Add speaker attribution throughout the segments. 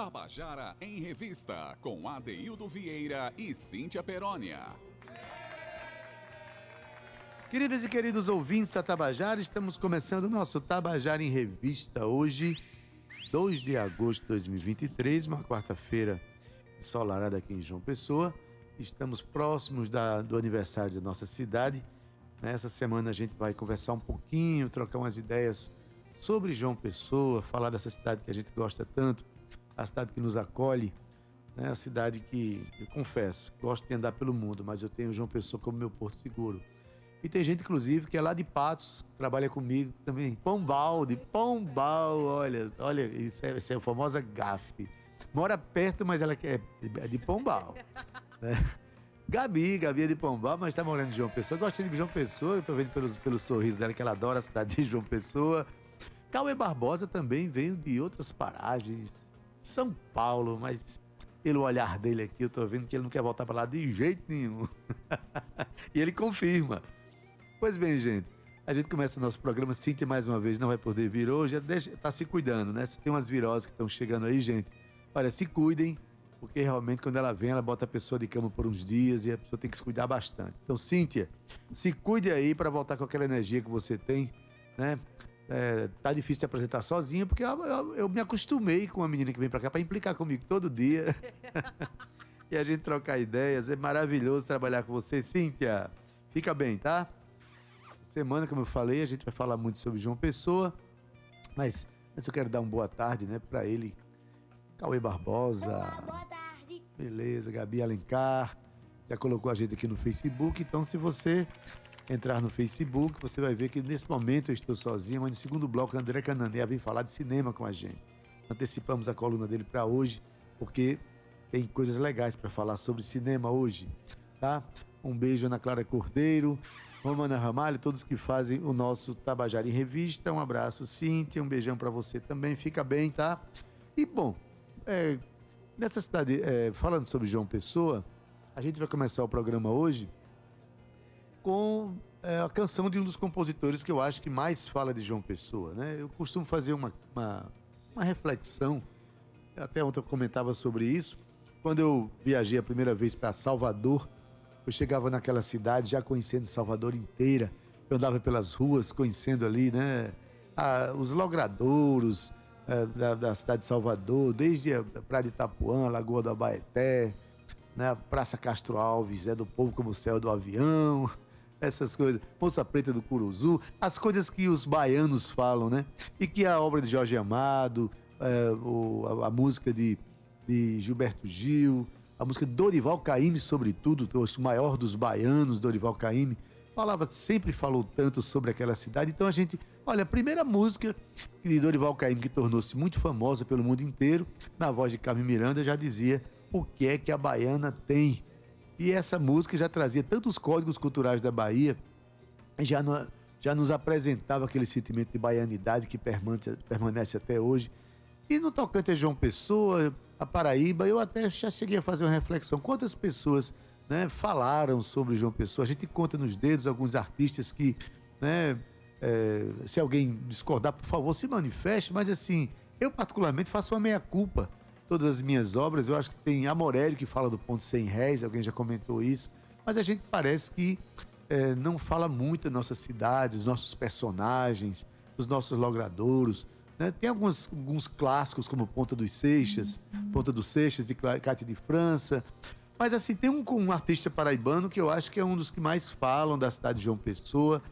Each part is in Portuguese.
Speaker 1: Tabajara em Revista, com Adeildo Vieira e Cíntia Perónia.
Speaker 2: Queridas e queridos ouvintes da Tabajara, estamos começando o nosso Tabajara em Revista hoje, 2 de agosto de 2023, uma quarta-feira ensolarada aqui em João Pessoa. Estamos próximos da, do aniversário da nossa cidade. Nessa semana a gente vai conversar um pouquinho, trocar umas ideias sobre João Pessoa, falar dessa cidade que a gente gosta tanto, a cidade que nos acolhe, né? a cidade que, eu confesso, gosto de andar pelo mundo, mas eu tenho João Pessoa como meu porto seguro. E tem gente, inclusive, que é lá de Patos, trabalha comigo também. Pombal, de Pombal, olha, olha, isso é, isso é a famosa gafe. Mora perto, mas ela é de Pombal. Né? Gabi, Gabi é de Pombal, mas está morando em João Pessoa. Gosta de João Pessoa, eu tô vendo pelo, pelo sorriso dela que ela adora a cidade de João Pessoa. Cauê Barbosa também veio de outras paragens, São Paulo, mas pelo olhar dele aqui, eu tô vendo que ele não quer voltar para lá de jeito nenhum. e ele confirma. Pois bem, gente, a gente começa o nosso programa. Cintia, mais uma vez, não vai poder vir hoje. Deixa, tá se cuidando, né? Se tem umas viroses que estão chegando aí, gente, olha, se cuidem, porque realmente quando ela vem, ela bota a pessoa de cama por uns dias e a pessoa tem que se cuidar bastante. Então, Cíntia, se cuide aí para voltar com aquela energia que você tem, né? É, tá difícil de apresentar sozinha, porque eu, eu, eu, me acostumei com uma menina que vem para cá para implicar comigo todo dia. e a gente trocar ideias. É maravilhoso trabalhar com você, Cíntia. Fica bem, tá? Semana, como eu falei, a gente vai falar muito sobre João Pessoa. Mas antes eu quero dar uma boa tarde, né, para ele. Cauê Barbosa.
Speaker 3: Boa, boa tarde.
Speaker 2: Beleza, Gabi Alencar. Já colocou a gente aqui no Facebook. Então, se você entrar no Facebook, você vai ver que nesse momento eu estou sozinho, mas no segundo bloco André Canané vem falar de cinema com a gente. Antecipamos a coluna dele para hoje, porque tem coisas legais para falar sobre cinema hoje, tá? Um beijo Ana Clara Cordeiro, Romana Ramalho, todos que fazem o nosso Tabajara em Revista. Um abraço, Cíntia, um beijão para você também, fica bem, tá? E bom, é, nessa cidade, é, falando sobre João Pessoa, a gente vai começar o programa hoje com é, a canção de um dos compositores que eu acho que mais fala de João Pessoa. Né? Eu costumo fazer uma, uma, uma reflexão, até ontem eu comentava sobre isso, quando eu viajei a primeira vez para Salvador, eu chegava naquela cidade já conhecendo Salvador inteira, eu andava pelas ruas conhecendo ali né, a, os logradouros é, da, da, cidade de Salvador, desde a Praia de Itapuã, Lagoa do Abaeté, né, Praça Castro Alves, é do povo como o céu do avião, essas coisas, Moça Preta do Curuzu, as coisas que os baianos falam, né? E que a obra de Jorge Amado, é, o, a, a, música de, de Gilberto Gil, a música de Dorival Caymmi, sobretudo, o maior dos baianos, Dorival Caymmi, falava, sempre falou tanto sobre aquela cidade. Então a gente, olha, a primeira música de Dorival Caymmi que tornou-se muito famosa pelo mundo inteiro, na voz de Carmen Miranda, já dizia o que é que a baiana tem e essa música já trazia tantos códigos culturais da Bahia, já, no, já nos apresentava aquele sentimento de baianidade que permanece, permanece até hoje. E no tocante a João Pessoa, a Paraíba, eu até já cheguei a fazer uma reflexão. Quantas pessoas né, falaram sobre João Pessoa? A gente conta nos dedos alguns artistas que, né, é, se alguém discordar, por favor, se manifeste, mas assim, eu particularmente faço uma meia-culpa todas as minhas obras. Eu acho que tem Amorélio que fala do ponto 100 réis, alguém já comentou isso. Mas a gente parece que é, não fala muito da nossa cidade, dos nossos personagens, dos nossos logradouros. Né? Tem alguns, alguns clássicos como Ponta dos Seixas, Ponta dos Seixas e Cátia de França. Mas assim, tem um, um artista paraibano que eu acho que é um dos que mais falam da cidade de João Pessoa,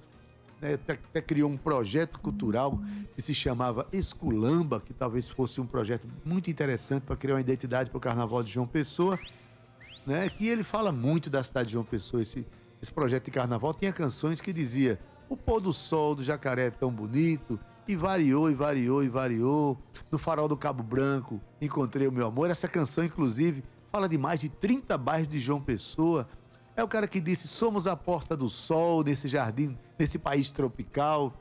Speaker 2: né, até, até, criou um projeto cultural que se chamava Esculamba, que talvez fosse um projeto muito interessante para criar uma identidade para o Carnaval de João Pessoa, né, que ele fala muito da cidade de João Pessoa, esse, esse projeto de carnaval tinha canções que dizia o pôr do sol do jacaré é tão bonito, e variou, e variou, e variou. No farol do Cabo Branco, encontrei o meu amor. Essa canção, inclusive, fala de mais de 30 bairros de João Pessoa. É o cara que disse: somos a porta do sol nesse jardim, nesse país tropical.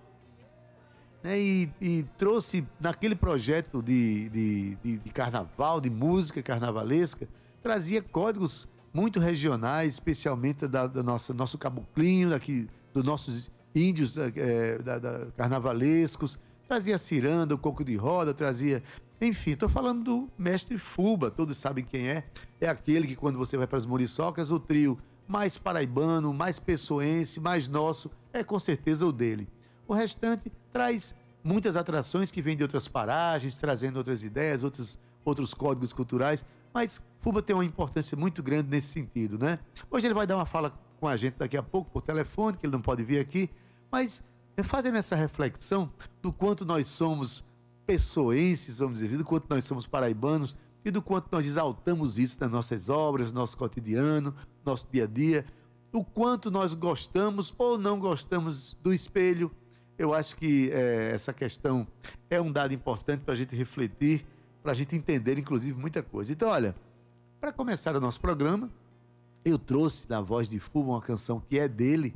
Speaker 2: Né? E, e, trouxe naquele projeto de, de, de, de, carnaval, de música carnavalesca, trazia códigos muito regionais, especialmente da, da nossa nosso caboclinho, daqui, dos nossos índios é, da, da, carnavalescos. Trazia ciranda, o coco de roda, trazia Enfim, estou falando do mestre Fuba, todos sabem quem é. É aquele que, quando você vai para as muriçocas, o trio mais paraibano, mais pessoense, mais nosso, é com certeza o dele. O restante traz muitas atrações que vêm de outras paragens, trazendo outras ideias, outros, outros códigos culturais, mas Fuba tem uma importância muito grande nesse sentido, né? Hoje ele vai dar uma fala com a gente daqui a pouco por telefone, que ele não pode vir aqui, mas fazendo essa reflexão do quanto nós somos pessoenses, vamos dizer, do quanto nós somos paraibanos e do quanto nós exaltamos isso nas nossas obras, no nosso cotidiano, nosso dia a dia, o quanto nós gostamos ou não gostamos do espelho. Eu acho que é, essa questão é um dado importante para a gente refletir, para a gente entender, inclusive, muita coisa. Então, olha, para começar o nosso programa, eu trouxe na voz de Fuba uma canção que é dele,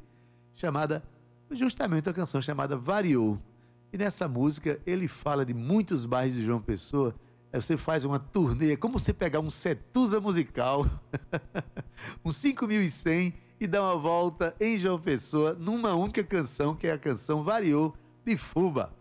Speaker 2: chamada, justamente a canção chamada Variou. E nessa música ele fala de muitos bairros de João Pessoa. Você faz uma turnê, é como você pegar um Setusa musical, um 5100 e dar uma volta em João Pessoa numa única canção, que é a canção Variou de Fuba.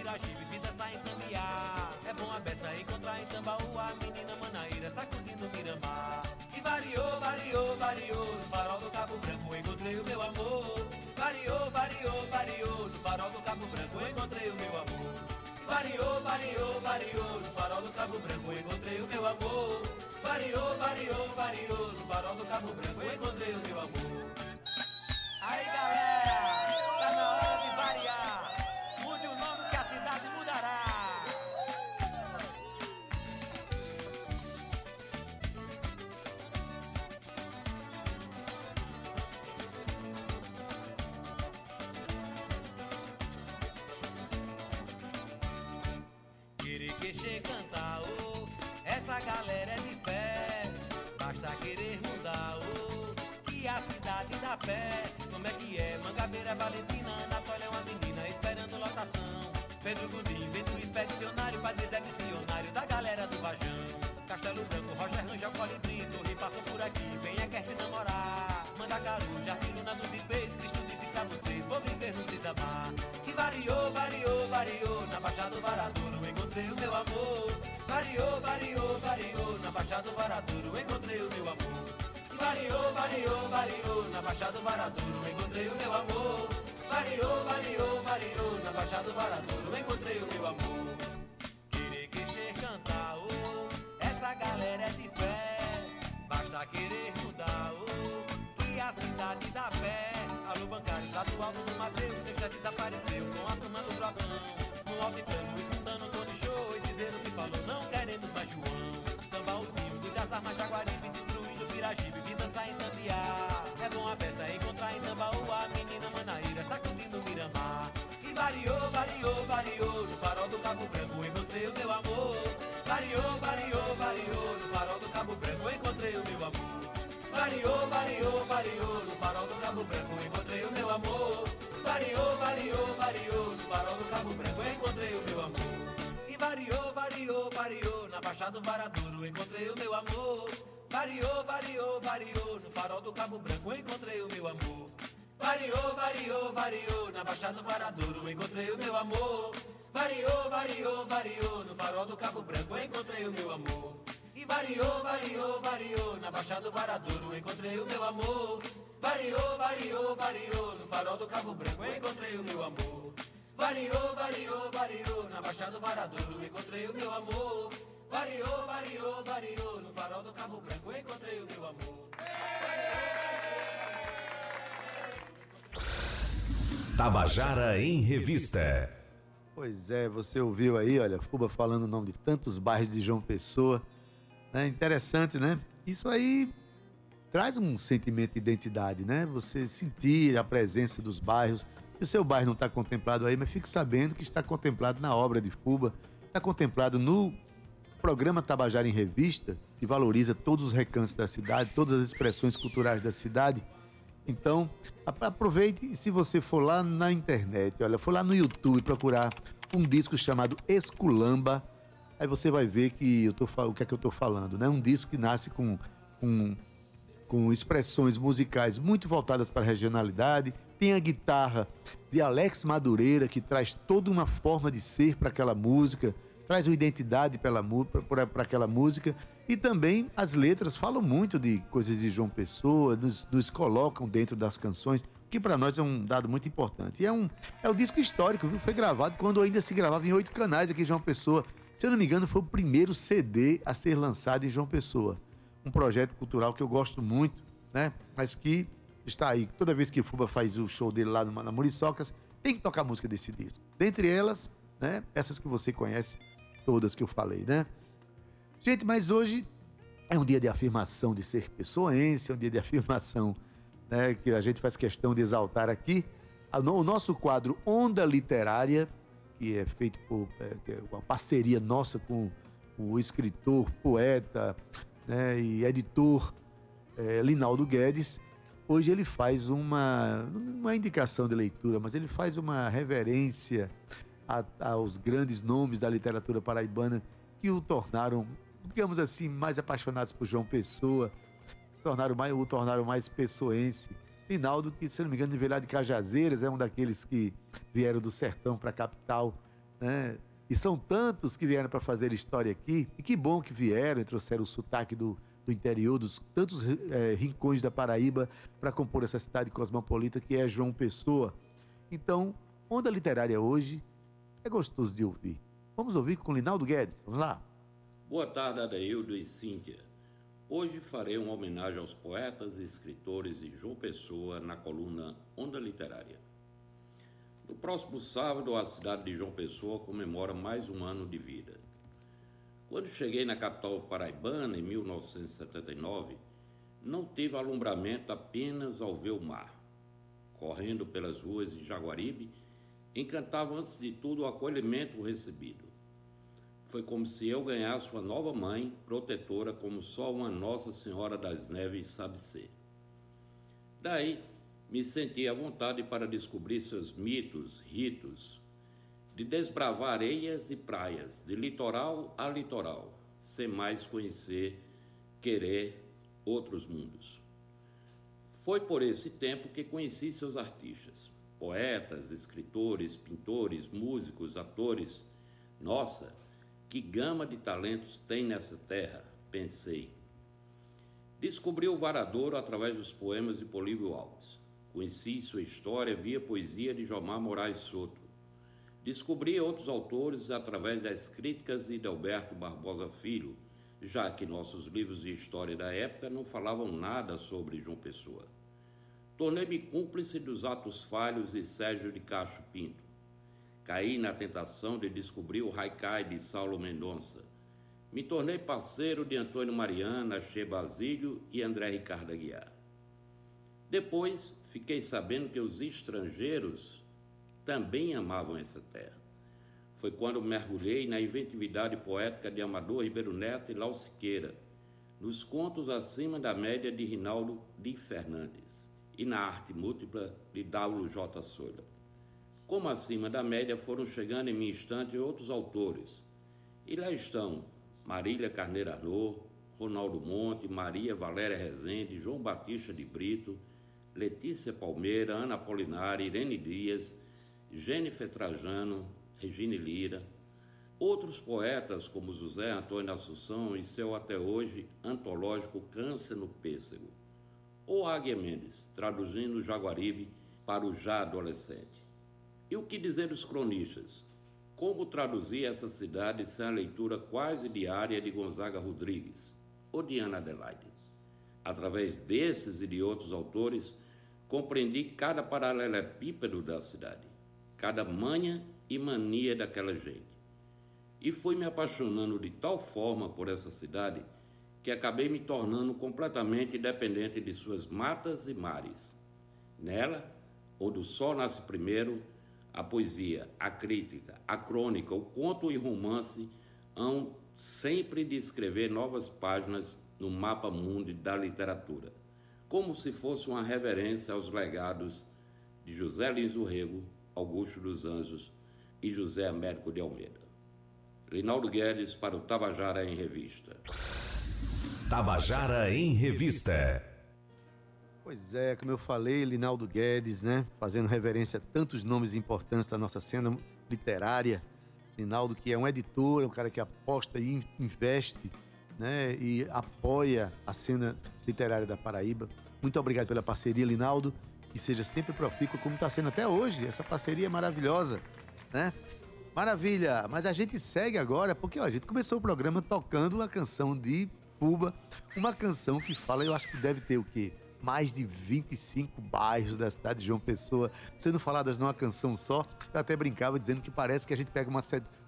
Speaker 3: tira chive, vida sai Tambiá. É bom a beça encontrar em Tambaú, a menina manaíra sacudindo Miramar. E variou, variou, variou, no farol do Cabo Branco encontrei o meu amor. Variou, variou, variou, no farol do Cabo Branco encontrei o meu amor. Variou, variou, variou, no farol do Cabo Branco encontrei o meu amor. Variou, variou, variou, no farol do Cabo Branco encontrei o meu amor. Aí galera, tá na hora de variar. Essa galera é de fé. Basta querer mudar, oh, que a cidade dá pé. Como é que é? Mangabeira, Valentina, Anatólia é uma menina esperando lotação. Pedro Gudim, vento expedicionário, Padre Zé missionário da galera do Vajão. Castelo Branco, Roger Rangel, Colibri, Torre passam por aqui, venha quer te namorar. Mandacaru, Jardim Luna dos Ipês, Cristo disse pra vocês, vou viver no desamar. Que variou, variou, variou, na Baixada do Varadouro encontrei o meu amor. Na Baixada do Varadouro encontrei o meu amor. Variou, variou, variou, na Baixada do Varadouro encontrei o meu amor. Variou, variou, variou, na Baixada do Varadouro encontrei o meu amor. Querer, querer, cantar, oh, essa galera é de fé. Basta querer mudar, oh, que a cidade dá pé. Alô, bancário, lá do alto do Mateus, você já desapareceu com a turma do Drogão. No alto armas, Jaguaribe, destruindo Piragibe, vida sai em Tambiá. É bom a peça encontrar em Tambaú a menina Manaíra, sacudindo Miramar. E variou, variou, variou, no farol do Cabo Branco encontrei o meu amor. Variou, variou, variou, no farol do Cabo Branco encontrei o meu amor. Variou, variou, variou, no farol do Cabo Branco encontrei o meu amor. Variou, variou, variou, no farol do Cabo Branco encontrei o meu amor. Variou, variou, variou, na Baixada do Varadouro encontrei o meu amor. Variou, variou, variou, no farol do Cabo Branco encontrei o meu amor. Variou, variou, variou, na Baixada do Varadouro encontrei o meu amor. Variou, variou, variou, no farol do Cabo Branco encontrei o meu amor. E variou, variou, variou, na Baixada do Varadouro encontrei o meu amor. Variou, variou, variou, no farol do Cabo Branco encontrei o meu amor. Variou, variou, variou, na Baixada do Varadouro encontrei o meu amor. Variou, variou, variou, no farol do Cabo Branco encontrei o meu amor.
Speaker 4: Tabajara em Revista.
Speaker 2: Pois é, você ouviu aí, olha, Fuba falando o nome de tantos bairros de João Pessoa. Né? Interessante, né? Isso aí traz um sentimento de identidade, né? Você sentir a presença dos bairros. Se o seu bairro não está contemplado aí, mas fique sabendo que está contemplado na obra de Fuba, está contemplado no programa Tabajara em Revista, que valoriza todos os recantos da cidade, todas as expressões culturais da cidade. Então, aproveite e se você for lá na internet, olha, for lá no YouTube procurar um disco chamado Esculamba, aí você vai ver que eu tô, o que é que eu estou falando, né? Um disco que nasce com, com, com expressões musicais muito voltadas para a regionalidade, tem a guitarra de Alex Madureira, que traz toda uma forma de ser para aquela música, traz uma identidade para aquela música. E também as letras falam muito de coisas de João Pessoa, nos, nos colocam dentro das canções, que para nós é um dado muito importante. E é um, é um disco histórico, viu? foi gravado quando ainda se gravava em oito canais aqui em João Pessoa. Se eu não me engano, foi o primeiro CD a ser lançado em João Pessoa. Um projeto cultural que eu gosto muito, né? Mas que está aí. Toda vez que o Fuba faz o show dele lá na Muriçocas, tem que tocar música desse disco. Dentre elas, né? Essas que você conhece, todas que eu falei, né? Gente, mas hoje é um dia de afirmação de ser pessoense, é um dia de afirmação né, que a gente faz questão de exaltar aqui. O nosso quadro Onda Literária, que é feito por é, é uma parceria nossa com o escritor, poeta né, e editor é, Linaldo Guedes. Hoje ele faz uma, uma indicação de leitura, mas ele faz uma reverência a, aos grandes nomes da literatura paraibana que o tornaram, digamos assim, mais apaixonados por João Pessoa, se tornaram mais, o tornaram mais pessoense. Rinaldo, que se não me engano, de lá de Cajazeiras, é um daqueles que vieram do sertão para a capital, né? E são tantos que vieram para fazer história aqui, e que bom que vieram e trouxeram o sotaque do, do interior, dos tantos é, rincões da Paraíba, para compor essa cidade cosmopolita que é João Pessoa. Então, Onda Literária hoje é gostoso de ouvir. Vamos ouvir com Linaldo Guedes. Vamos lá.
Speaker 5: Boa tarde, Adeildo e Cíntia. Hoje farei uma homenagem aos poetas e escritores de João Pessoa na coluna Onda Literária. No próximo sábado, a cidade de João Pessoa comemora mais um ano de vida. Quando cheguei na capital paraibana, em 1979, não tive alumbramento apenas ao ver o mar. Correndo pelas ruas de Jaguaribe, encantava antes de tudo o acolhimento recebido. Foi como se eu ganhasse uma nova mãe, protetora, como só uma Nossa Senhora das Neves sabe ser. Daí, me senti à vontade para descobrir seus mitos, ritos, de desbravar areias e praias, de litoral a litoral, sem mais conhecer, querer outros mundos. Foi por esse tempo que conheci seus artistas poetas, escritores, pintores, músicos, atores. Nossa, que gama de talentos tem nessa terra, pensei. Descobri o Varadouro através dos poemas de Políbio Alves. Conheci sua história via poesia de Jomar Moraes Soto. Descobri outros autores através das críticas de Delberto Barbosa Filho, já que nossos livros de história da época não falavam nada sobre João Pessoa. Tornei-me cúmplice dos atos falhos de Sérgio de Cacho Pinto. Caí na tentação de descobrir o Haikai de Saulo Mendonça. Me tornei parceiro de Antônio Mariana, Che Basílio e André Ricardo Aguiar. Depois, fiquei sabendo que os estrangeiros também amavam essa terra. Foi quando mergulhei na inventividade poética de Amador Ribeiro Neto e Lau Siqueira, nos contos acima da média de Rinaldo de Fernandes e na arte múltipla de W.J. Souza. Como acima da média foram chegando em minha estante outros autores. E lá estão Marília Carneiro Arnaud, Ronaldo Monte, Maria Valéria Rezende, João Batista de Brito, Letícia Palmeira, Ana Polinari, Irene Dias, Jennifer Trajano, Regine Lira, outros poetas como José Antônio Assunção e seu até hoje antológico Câncer no Pêssego, ou Águia Mendes, traduzindo Jaguaribe para o já adolescente. E o que dizer dos cronistas? Como traduzir essa cidade sem a leitura quase diária de Gonzaga Rodrigues ou de Ana Adelaide? Através desses e de outros autores, compreendi cada paralelepípedo da cidade, cada manha e mania daquela gente. E fui me apaixonando de tal forma por essa cidade que acabei me tornando completamente dependente de suas matas e mares. Nela, ou do sol nasce primeiro, a poesia, a crítica, a crônica, o conto e o romance hão sempre de escrever novas páginas no mapa mundo da literatura como se fosse uma reverência aos legados de José Lins do Rego, Augusto dos Anjos e José Américo de Almeida. Linaldo Guedes para o Tabajara em Revista.
Speaker 4: Tabajara em Revista.
Speaker 2: Pois é, como eu falei, Linaldo Guedes, né? Fazendo reverência a tantos nomes importantes da nossa cena literária. Linaldo, que é um editor, é um cara que aposta e investe né, e apoia a cena literária da Paraíba. Muito obrigado pela parceria, Linaldo. Que seja sempre profícua, como está sendo até hoje. Essa parceria é maravilhosa, né? Maravilha! Mas a gente segue agora, porque ó, a gente começou o programa tocando uma canção de Fuba, uma canção que fala, eu acho que deve ter o quê? Mais de 25 bairros da cidade de João Pessoa sendo faladas numa canção só. Eu até brincava dizendo que parece que a gente pega uma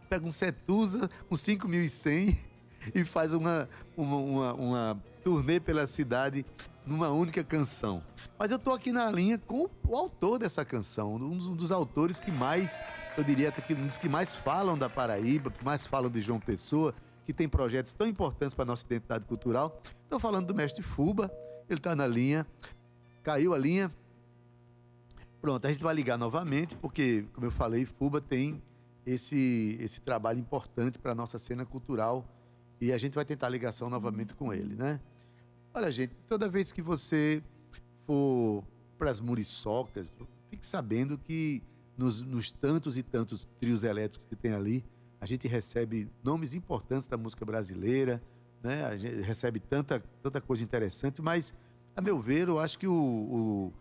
Speaker 2: pega um Setusa, um 5100 e faz uma, uma, uma, uma turnê pela cidade numa única canção. Mas eu tô aqui na linha com o autor dessa canção, um dos, um dos autores que mais, eu diria até que um dos que mais falam da Paraíba, que mais falam de João Pessoa, que tem projetos tão importantes para nossa identidade cultural. Estou falando do mestre Fuba, ele está na linha, caiu a linha. Pronto, a gente vai ligar novamente, porque, como eu falei, Fuba tem esse, esse trabalho importante para a nossa cena cultural e a gente vai tentar ligação novamente com ele, né? Olha, gente, toda vez que você for para as muriçocas, fique sabendo que nos, nos, tantos e tantos trios elétricos que tem ali, a gente recebe nomes importantes da música brasileira, né? A gente recebe tanta, tanta coisa interessante, mas, a meu ver, eu acho que o,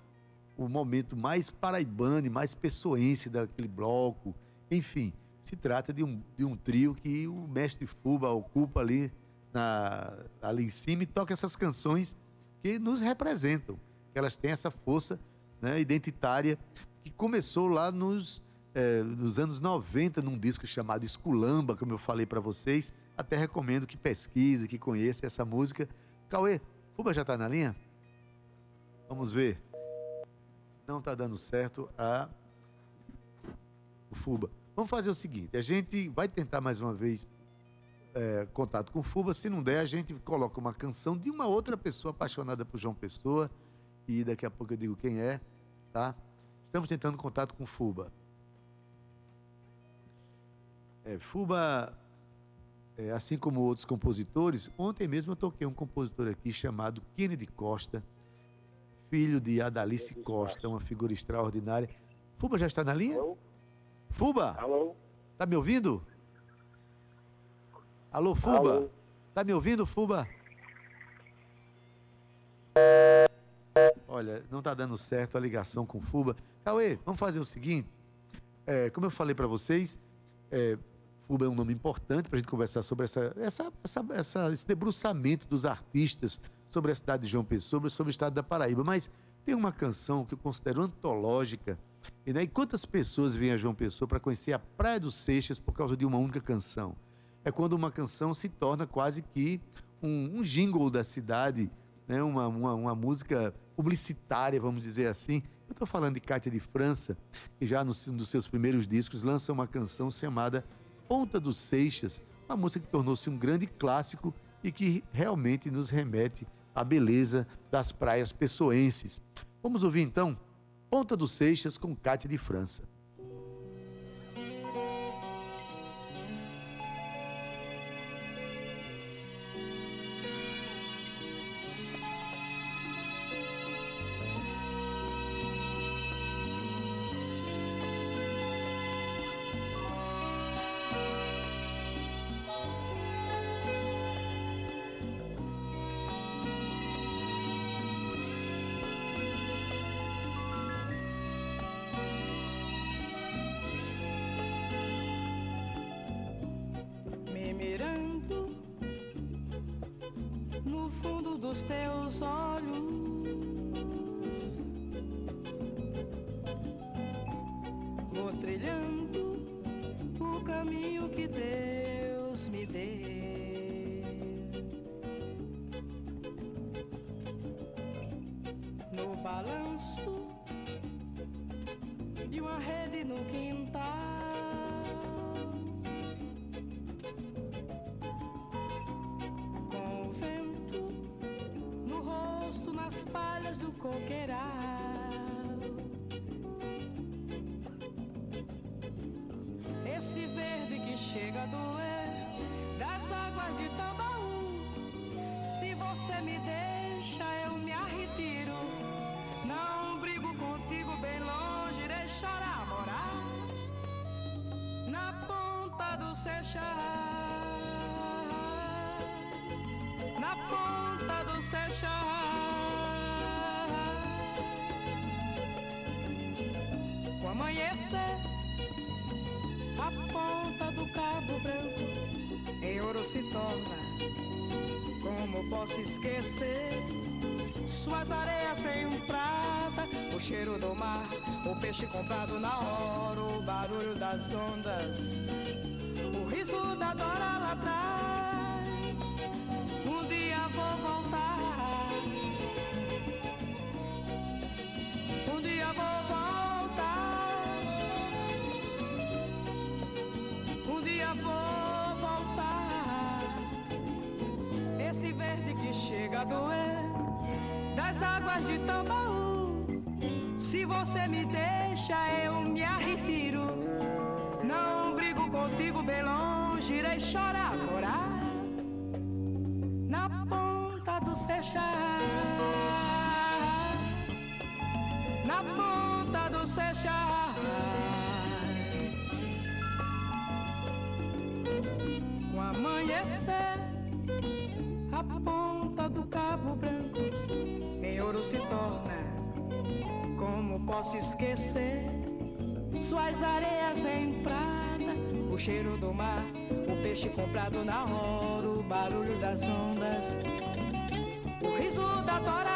Speaker 2: o, o momento mais paraibano mais pessoense daquele bloco, enfim, se trata de um, de um trio que o mestre Fuba ocupa ali, na, ali em cima e toca essas canções que nos representam, que elas têm essa força né, identitária que começou lá nos, é, nos anos 90 num disco chamado Esculamba, como eu falei para vocês. Até recomendo que pesquise, que conheça essa música. Cauê, Fuba já está na linha? Vamos ver. Não está dando certo a o Fuba. Vamos fazer o seguinte: a gente vai tentar mais uma vez é, contato com Fuba. Se não der, a gente coloca uma canção de uma outra pessoa apaixonada por João Pessoa. E daqui a pouco eu digo quem é, tá? Estamos tentando contato com Fuba. É, Fuba, é, assim como outros compositores, ontem mesmo eu toquei um compositor aqui chamado Kennedy Costa, filho de Adalice Costa, uma figura extraordinária. Fuba já está na linha? Fuba?
Speaker 6: Alô?
Speaker 2: Tá me ouvindo? Alô, Fuba? Alô? Tá me ouvindo, Fuba? Olha, não tá dando certo a ligação com Fuba. Cauê, vamos fazer o seguinte. É, como eu falei para vocês, é, Fuba é um nome importante para a gente conversar sobre essa, essa, essa, essa, esse debruçamento dos artistas sobre a cidade de João Pessoa, sobre o estado da Paraíba. Mas tem uma canção que eu considero antológica e, quantas pessoas vêm a João Pessoa para conhecer a Praia dos Seixas por causa de uma única canção? É quando uma canção se torna quase que um, um jingle da cidade, né, uma, uma, uma música publicitária, vamos dizer assim. Eu estou falando de Cátia de França, que já no, dos seus primeiros discos lança uma canção chamada Ponta dos Seixas, uma música que tornou-se um grande clássico e que realmente nos remete à beleza das praias pessoenses. Vamos ouvir então Ponta dos Seixas com Cátia de França.
Speaker 6: Seixas. Com amanhecer a ponta do cabo branco em ouro se torna. Como posso esquecer suas areias em prata, o cheiro do mar, o peixe comprado na hora, o barulho das ondas, o riso da Dora lá atrás. A doer das águas de Tambaú. Se você me deixa, eu me arretiro. Não brigo contigo bem longe, irei chorar, morar na ponta do Seixas. Na ponta do Seixas. Com amanhecer, a ponta se torna. Como posso esquecer suas areias em prata, o cheiro do mar, o peixe comprado na hora, o barulho das ondas, o riso da tora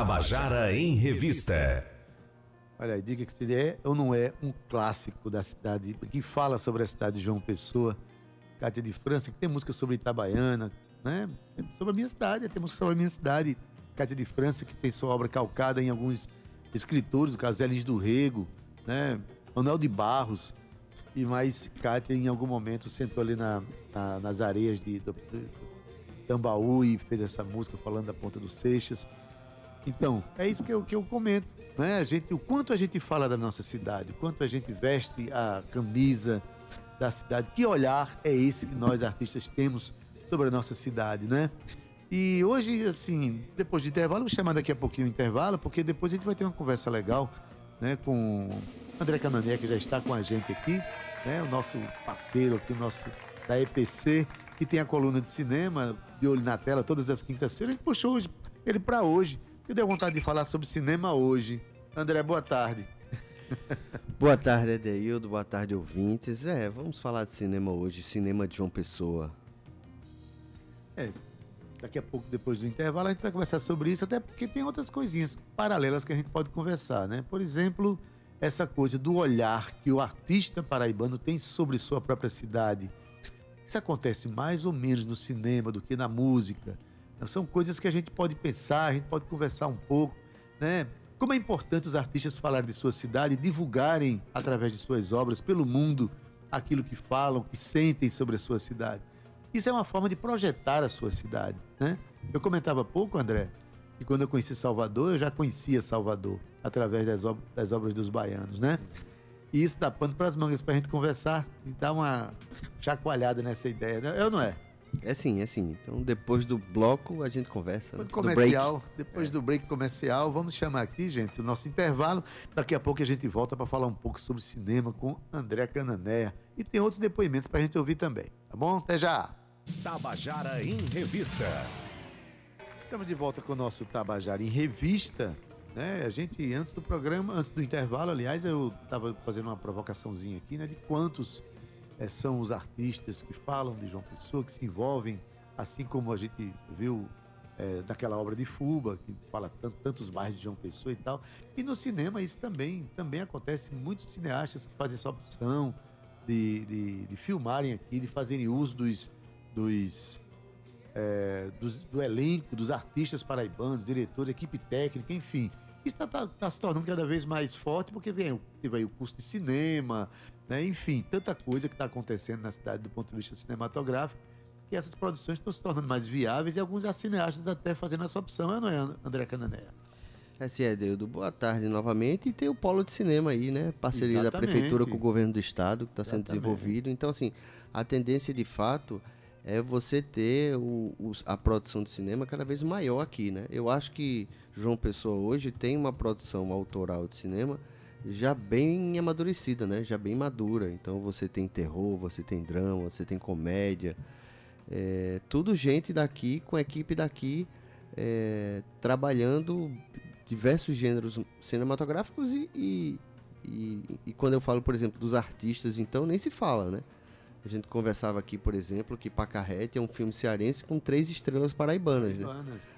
Speaker 4: Tabajara em Revista.
Speaker 2: Olha aí, diga que se é ou não é um clássico da cidade, que fala sobre a cidade de João Pessoa, Cátia de França, que tem música sobre Itabaiana, né? Sobre a minha cidade, tem música sobre a minha cidade, Cátia de França, que tem sua obra calcada em alguns escritores, no caso Elis do Rego, né? Manuel de Barros, e mais Cátia em algum momento sentou ali na, na- nas areias de, do Tambaú e fez essa música falando da Ponta dos Seixas. Então, é isso que eu, que eu comento. Né? A gente, o quanto a gente fala da nossa cidade, o quanto a gente veste a camisa da cidade. Que olhar é esse que nós artistas temos sobre a nossa cidade, né? E hoje, assim, depois do intervalo, vou chamar daqui a pouquinho o intervalo, porque depois a gente vai ter uma conversa legal né, com o André Canané, que já está com a gente aqui, né, o nosso parceiro aqui, nosso da EPC, que tem a coluna de cinema, de olho na tela, todas as quintas-feiras. A gente puxou hoje, ele para hoje. Eu dei vontade de falar sobre cinema hoje. André, boa tarde.
Speaker 7: Boa tarde, Edeildo. Boa tarde, ouvintes. É, vamos falar de cinema hoje, cinema de João Pessoa.
Speaker 2: É, daqui a pouco, depois do intervalo, a gente vai conversar sobre isso, até porque tem outras coisinhas paralelas que a gente pode conversar, né? Por exemplo, essa coisa do olhar que o artista paraibano tem sobre sua própria cidade. Isso acontece mais ou menos no cinema do que na música. São coisas que a gente pode pensar, a gente pode conversar um pouco, né? Como é importante os artistas falarem de sua cidade, divulgarem através de suas obras pelo mundo aquilo que falam, que sentem sobre a sua cidade. Isso é uma forma de projetar a sua cidade, né? Eu comentava pouco, André, E quando eu conheci Salvador, eu já conhecia Salvador através das, ob das obras dos baianos, né? E isso dá pano para as mangas para a gente conversar e dar uma chacoalhada nessa ideia, né? Eu não é?
Speaker 7: É sim, é sim. Então depois do bloco a gente conversa.
Speaker 2: Depois
Speaker 7: do
Speaker 2: do comercial, depois é. do break comercial, vamos chamar aqui, gente, o nosso intervalo. Daqui a pouco a gente volta para falar um pouco sobre cinema com André Cananéia. E tem outros depoimentos para a gente ouvir também, tá bom? Até já!
Speaker 4: Tabajara em Revista.
Speaker 2: Estamos de volta com o nosso Tabajara em Revista. Né? A gente, antes do programa, antes do intervalo, aliás, eu estava fazendo uma provocaçãozinha aqui, né? De quantos é, são os artistas que falam de João Pessoa, que se envolvem, assim como a gente viu é, naquela obra de Fuba, que fala tanto, tantos bairros de João Pessoa e tal. E no cinema isso também, também acontece. Muitos cineastas que fazem essa opção de, de, de filmarem aqui, de fazerem uso dos, dos, é, do elenco, dos artistas paraibanos, diretor, equipe técnica, enfim. Isso está tá, tá se tornando cada vez mais forte, porque vem, teve aí o curso de cinema, né? enfim, tanta coisa que está acontecendo na cidade do ponto de vista cinematográfico, que essas produções estão se tornando mais viáveis e alguns cineastas até fazendo essa opção, é não é, André Cananéia?
Speaker 7: É sim, Edeudo. Boa tarde novamente. E tem o Polo de Cinema aí, né? Parceria Exatamente. da Prefeitura com o Governo do Estado, que está sendo desenvolvido. Então, assim, a tendência de fato é você ter o, o, a produção de cinema cada vez maior aqui, né? Eu acho que João Pessoa hoje tem uma produção autoral de cinema já bem amadurecida, né? Já bem madura. Então você tem terror, você tem drama, você tem comédia. É, tudo gente daqui, com a equipe daqui, é, trabalhando diversos gêneros cinematográficos e, e, e, e, quando eu falo, por exemplo, dos artistas, então nem se fala, né? A gente conversava aqui, por exemplo, que Pacarrete é um filme cearense com três estrelas paraibanas, né?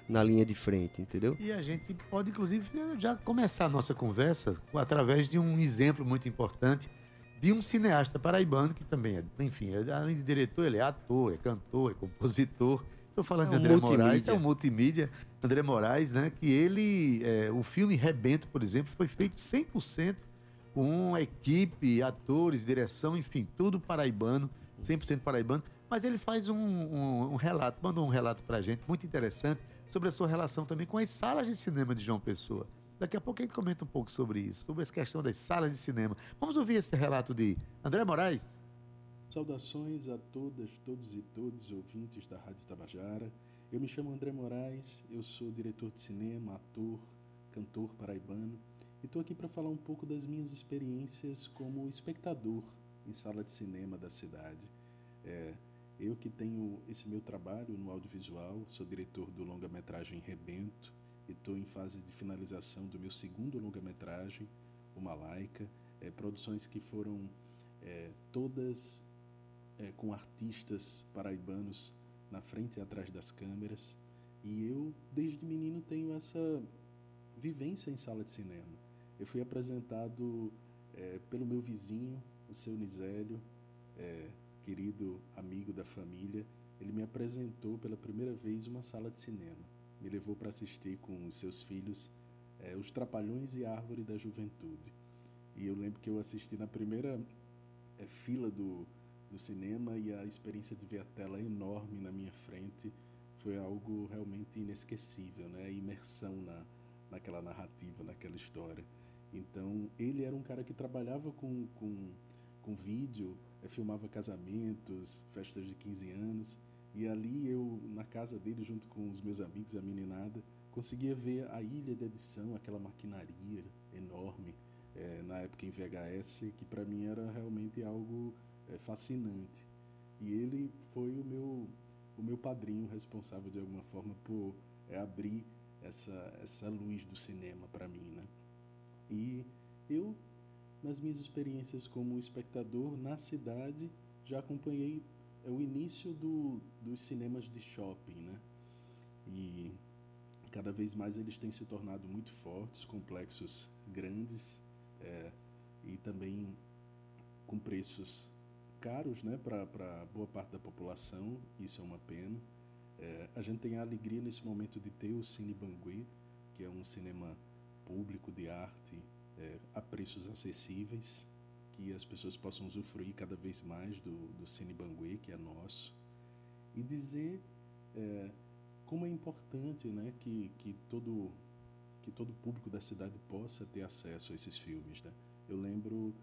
Speaker 7: Na linha de frente, entendeu?
Speaker 2: E a gente pode, inclusive, já começar a nossa conversa através de um exemplo muito importante de um cineasta paraibano que também é, enfim, além de diretor, ele é ator, é cantor, é compositor. Estou falando é um de André Moraes, é um multimídia, André Moraes, né? Que ele, é, o filme Rebento, por exemplo, foi feito 100% com equipe, atores, direção, enfim, tudo paraibano, 100% paraibano. Mas ele faz um, um, um relato, mandou um relato para a gente muito interessante sobre a sua relação também com as salas de cinema de João Pessoa. Daqui a pouco a gente comenta um pouco sobre isso, sobre essa questão das salas de cinema. Vamos ouvir esse relato de André Moraes?
Speaker 8: Saudações a todas, todos e todos ouvintes da Rádio Tabajara. Eu me chamo André Moraes, eu sou diretor de cinema, ator, cantor paraibano e estou aqui para falar um pouco das minhas experiências como espectador em sala de cinema da cidade. É, eu que tenho esse meu trabalho no audiovisual, sou diretor do longa-metragem Rebento e estou em fase de finalização do meu segundo longa-metragem, O Malaica, é, produções que foram é, todas é, com artistas paraibanos na frente e atrás das câmeras. E eu, desde menino, tenho essa vivência em sala de cinema. Eu fui apresentado é, pelo meu vizinho, o seu Nisélio, é, querido amigo da família. Ele me apresentou pela primeira vez uma sala de cinema. Me levou para assistir com os seus filhos é, Os Trapalhões e Árvore da Juventude. E eu lembro que eu assisti na primeira é, fila do, do cinema e a experiência de ver a tela enorme na minha frente foi algo realmente inesquecível, né? A imersão na, naquela narrativa, naquela história. Então, ele era um cara que trabalhava com, com, com vídeo, é, filmava casamentos, festas de 15 anos, e ali eu, na casa dele, junto com os meus amigos, a meninada, conseguia ver a ilha de edição, aquela maquinaria enorme, é, na época em VHS, que para mim era realmente algo é, fascinante. E ele foi o meu, o meu padrinho responsável, de alguma forma, por é, abrir essa, essa luz do cinema para mim, né? E eu, nas minhas experiências como espectador na cidade, já acompanhei é, o início do, dos cinemas de shopping, né? E cada vez mais eles têm se tornado muito fortes, complexos grandes é, e também com preços caros né, para boa parte da população, isso é uma pena. É, a gente tem a alegria nesse momento de ter o Cine Banguê, que é um cinema público de arte é, a preços acessíveis, que as pessoas possam usufruir cada vez mais do, do Cine que é nosso, e dizer é, como é importante né, que, que, todo, que todo público da cidade possa ter acesso a esses filmes. Né? Eu lembro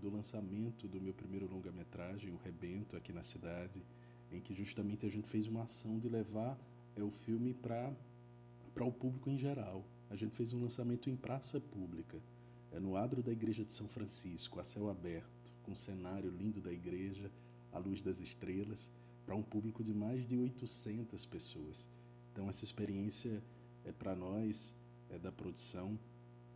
Speaker 8: do lançamento do meu primeiro longa-metragem, O Rebento, aqui na cidade, em que justamente a gente fez uma ação de levar é, o filme para o público em geral. A gente fez um lançamento em praça pública, é no adro da igreja de São Francisco, a céu aberto, com um cenário lindo da igreja, a luz das estrelas, para um público de mais de 800 pessoas. Então essa experiência é para nós é da produção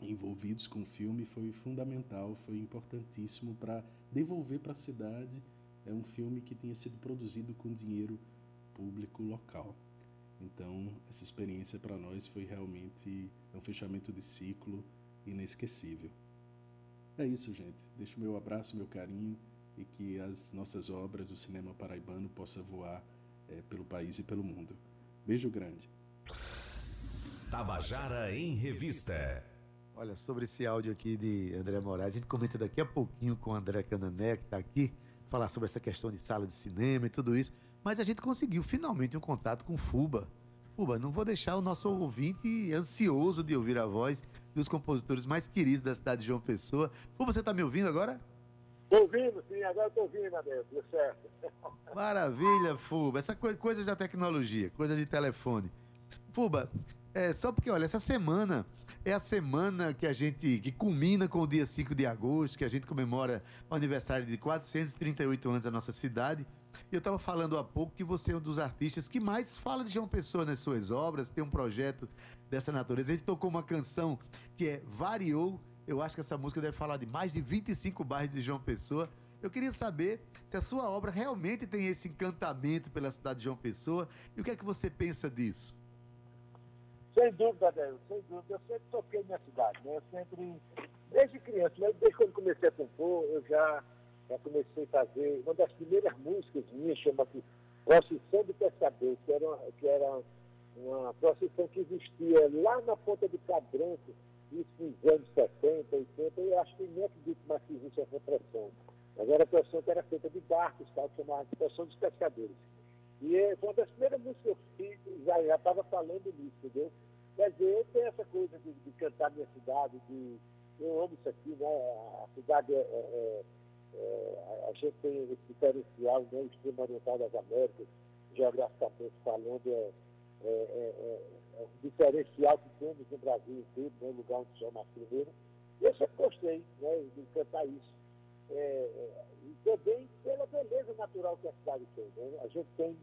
Speaker 8: envolvidos com o filme foi fundamental, foi importantíssimo para devolver para a cidade é um filme que tinha sido produzido com dinheiro público local. Então, essa experiência para nós foi realmente um fechamento de ciclo inesquecível. É isso, gente. Deixo meu abraço, meu carinho e que as nossas obras, o cinema paraibano, possa voar é, pelo país e pelo mundo. Beijo grande.
Speaker 4: Tabajara em Revista.
Speaker 2: Olha, sobre esse áudio aqui de André Moraes, a gente comenta daqui a pouquinho com o André Canané, que está aqui, falar sobre essa questão de sala de cinema e tudo isso. Mas a gente conseguiu finalmente um contato com Fuba. Fuba, não vou deixar o nosso ouvinte ansioso de ouvir a voz dos compositores mais queridos da cidade de João Pessoa. Fuba, você está me ouvindo agora?
Speaker 9: Estou ouvindo, sim, agora estou ouvindo, Adel, deu certo.
Speaker 2: Maravilha, Fuba. Essa coisa, coisa da tecnologia, coisa de telefone. Fuba, é, só porque, olha, essa semana é a semana que a gente, que culmina com o dia 5 de agosto, que a gente comemora o aniversário de 438 anos da nossa cidade. Eu estava falando há pouco que você é um dos artistas que mais fala de João Pessoa nas suas obras, tem um projeto dessa natureza. A gente tocou uma canção que é Variou. Eu acho que essa música deve falar de mais de 25 bairros de João Pessoa. Eu queria saber se a sua obra realmente tem esse encantamento pela cidade de João Pessoa e o que é que você pensa disso?
Speaker 9: Sem dúvida, Adélio, sem dúvida. Eu sempre toquei minha cidade, né? Eu sempre, desde criança, né? desde quando comecei a compor, eu já, já comecei a fazer uma das primeiras músicas minhas, chama-se Procissão do Pescador, que era, que era uma procissão que existia lá na ponta do Cadranco, isso nos anos 70, 80, e eu acho que nem acredito mais que existe essa procissão. Mas era a procissão que era feita de barcos, tal, que chamava Procissão dos Pescadores. E é, foi uma das primeiras músicas que eu fiz, já estava falando nisso, entendeu? Quer dizer, eu tenho essa coisa de, de cantar minha cidade, de, eu amo isso aqui, né? A cidade é, é, é, é a gente tem esse diferencial, né? O extremo oriental das Américas, geograficamente falando, é, é, é, é um diferencial que temos no Brasil inteiro, né? Um lugar onde chama primeiro. E eu sempre gostei né? de cantar isso. e também pela beleza natural que a cidade tem. Né? A gente tem,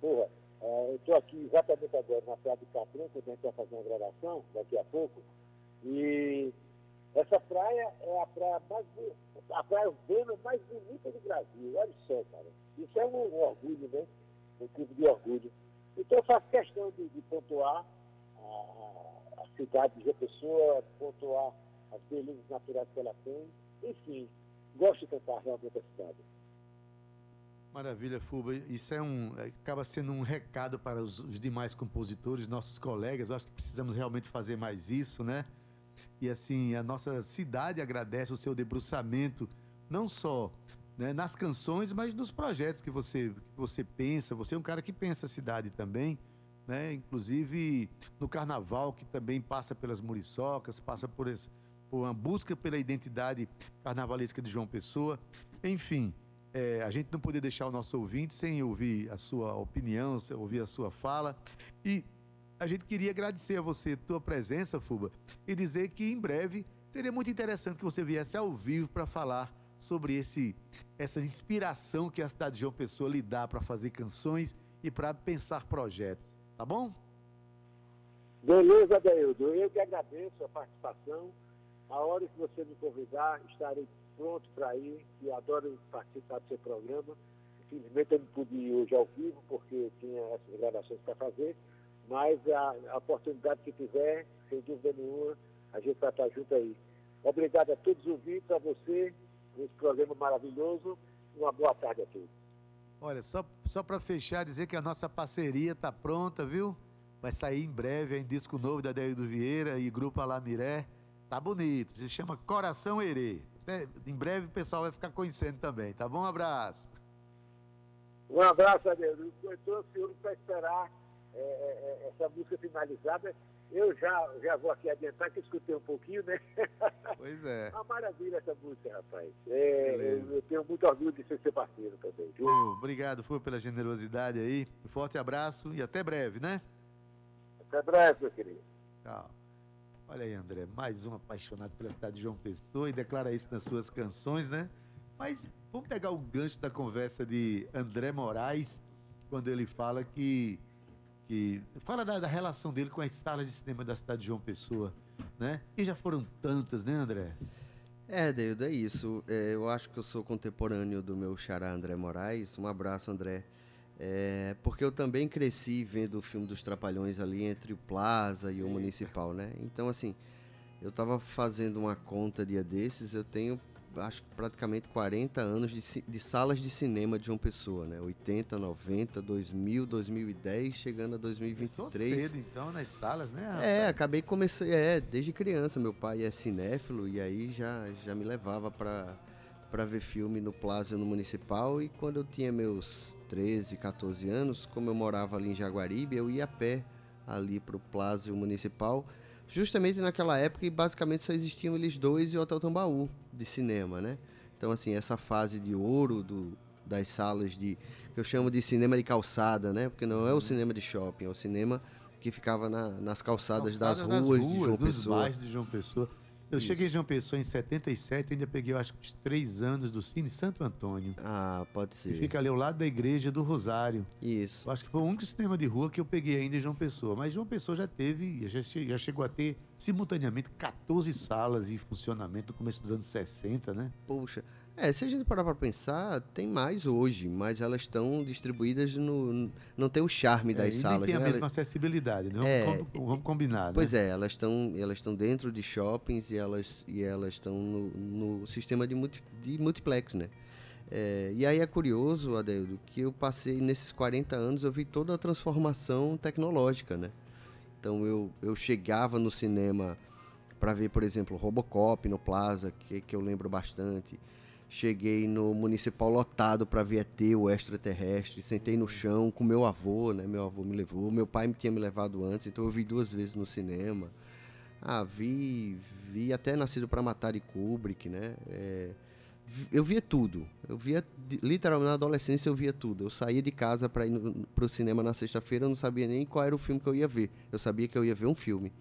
Speaker 9: porra, é, eu estou aqui exatamente agora na Praia Caprim, que a gente vai fazer uma gravação daqui a pouco. E essa praia é a praia mais a praia urbana mais bonita do Brasil. Olha só, cara. Isso é um, um orgulho, né? Um tipo de orgulho. Então eu faço questão de, de pontuar a, a, cidade de Pessoa, pontuar as belezas naturais que ela tem. Enfim, gosto de cantar realmente a cidade.
Speaker 2: Maravilha, Fuba. Isso é um, é, acaba sendo um recado para os, os, demais compositores, nossos colegas. Eu acho que precisamos realmente fazer mais isso, né? E assim, a nossa cidade agradece o seu debruçamento, não só né, nas canções, mas nos projetos que você, que você pensa. Você é um cara que pensa a cidade também, né? Inclusive no carnaval, que também passa pelas muriçocas, passa por, esse, por uma busca pela identidade carnavalesca de João Pessoa. Enfim, é, a gente não poder deixar o nosso ouvinte sem ouvir a sua opinião, sem ouvir a sua fala. E a gente queria agradecer a você, tua presença, Fuba, e dizer que em breve seria muito interessante que você viesse ao vivo para falar sobre esse, essa inspiração que a cidade de João Pessoa lhe dá para fazer canções e para pensar projetos. Tá bom?
Speaker 9: Beleza, Deildo. Eu que agradeço a participação. A hora que você me convidar, estarei pronto para ir e adoro participar do seu programa. Infelizmente eu não pude ir hoje ao vivo porque tinha essas gravações para fazer, mas a, a, oportunidade que tiver, sem dúvida nenhuma, a gente vai estar junto aí. Obrigado a todos os ouvintes, a você, esse programa maravilhoso. Uma boa tarde a todos.
Speaker 2: Olha, só, só para fechar, dizer que a nossa parceria está pronta, viu? Vai sair em breve em disco novo da Deildo Vieira e Grupo Alamiré. Tá bonito, se chama Coração Herê. Em breve o pessoal vai ficar conhecendo também, tá bom? Um abraço.
Speaker 9: Um abraço. Eu estou ansioso para esperar é, é, essa música finalizada. Eu já, já vou aqui adiantar que escutei um pouquinho, né?
Speaker 2: Pois é.
Speaker 9: Uma maravilha essa música, rapaz. É, eu, eu tenho muito orgulho de ser seu parceiro também?
Speaker 2: Pô, obrigado, Fu, pela generosidade aí. Um forte abraço e até breve, né?
Speaker 9: Até breve, meu querido.
Speaker 2: Tchau. Olha aí, André, mais um apaixonado pela cidade de João Pessoa e declara isso nas suas canções, né? Mas vamos pegar o gancho da conversa de André Moraes, quando ele fala que. Que fala da, da relação dele com as salas de cinema da cidade de João Pessoa, né? E já foram tantas, né, André?
Speaker 7: É, Deildo, é isso. É, eu acho que eu sou contemporâneo do meu xará André Moraes. Um abraço, André. É, porque eu também cresci vendo o filme dos Trapalhões ali entre o Plaza e o Municipal, né? Então, assim, eu estava fazendo uma conta dia desses, eu tenho acho que praticamente 40 anos de, de, salas de cinema de João Pessoa, né? 80, 90, 2000, 2010, chegando a 2023. Começou
Speaker 2: cedo, então, nas salas, né? Rapaz?
Speaker 7: É, acabei comecei, é, desde criança. Meu pai é cinéfilo e aí já, já me levava para para ver filme no Plaza no Municipal e quando eu tinha meus 13, 14 anos, como eu morava ali em Jaguaribe, eu ia a pé ali para o Plaza Municipal, justamente naquela época e basicamente só existiam eles dois e o Hotel Tambaú de cinema, né? Então assim, essa fase de ouro do, das salas de que eu chamo de cinema de calçada, né? Porque não é o uhum. cinema de shopping, é o cinema que ficava na, nas calçadas, calçadas das, ruas, das ruas de João Pessoa.
Speaker 2: de João Pessoa. Eu Isso. cheguei em João Pessoa em 77, ainda peguei, eu acho que, os três anos do Cine Santo Antônio.
Speaker 7: Ah, pode ser.
Speaker 2: E fica ali ao lado da igreja do Rosário.
Speaker 7: Isso.
Speaker 2: Eu acho que foi o único cinema de rua que eu peguei ainda em João Pessoa. Mas João Pessoa já teve, já, já chegou a ter simultaneamente 14 salas em funcionamento no começo dos anos 60, né?
Speaker 7: Poxa. É, se a gente parar para pensar, tem mais hoje, mas elas estão distribuídas no. Não tem o charme das
Speaker 2: é,
Speaker 7: salas.
Speaker 2: tem a
Speaker 7: né?
Speaker 2: mesma acessibilidade, né? É, vamos, vamos combinar. Né?
Speaker 7: Pois é, elas estão elas estão dentro de shoppings e elas e elas estão no, no sistema de, multi, de multiplex, né? É, e aí é curioso, Adeldo, que eu passei nesses 40 anos, eu vi toda a transformação tecnológica, né? Então eu, eu chegava no cinema para ver, por exemplo, Robocop no Plaza, que, que eu lembro bastante. Cheguei no municipal lotado para ver ET, o extraterrestre. Sentei no chão com meu avô, né? Meu avô me levou. Meu pai tinha me levado antes, então eu vi duas vezes no cinema. Ah, vi, vi até Nascido para Matar de Kubrick, né? É, eu via tudo. Eu via, literalmente, na adolescência eu via tudo. Eu saía de casa para ir para o cinema na sexta-feira, eu não sabia nem qual era o filme que eu ia ver. Eu sabia que eu ia ver um filme.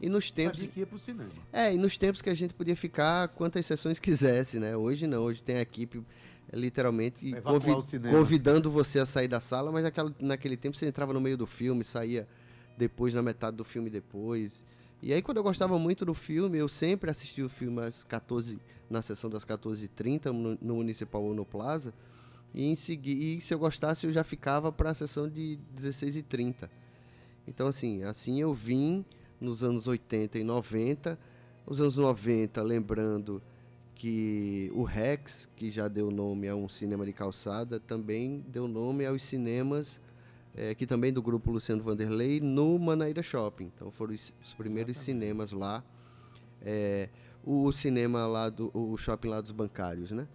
Speaker 7: E nos tempos.
Speaker 2: que ia pro cinema.
Speaker 7: É, e nos tempos que a gente podia ficar quantas sessões quisesse, né? Hoje não, hoje tem a equipe é, literalmente convi convidando você a sair da sala, mas naquela, naquele tempo você entrava no meio do filme, saía depois na metade do filme depois. E aí quando eu gostava muito do filme, eu sempre assistia o filme às 14, na sessão das 14h30 no, no Municipal ou no Plaza. E, em segui, e se eu gostasse, eu já ficava para a sessão de 16h30. Então, assim, assim eu vim nos anos 80 e 90. Os anos 90, lembrando que o Rex, que já deu nome a um cinema de calçada, também deu nome aos cinemas, é, que também do grupo Luciano Vanderlei, no Manaíra Shopping. Então foram os, os primeiros Exatamente. cinemas lá. É, o cinema lá do o shopping lá dos bancários, né?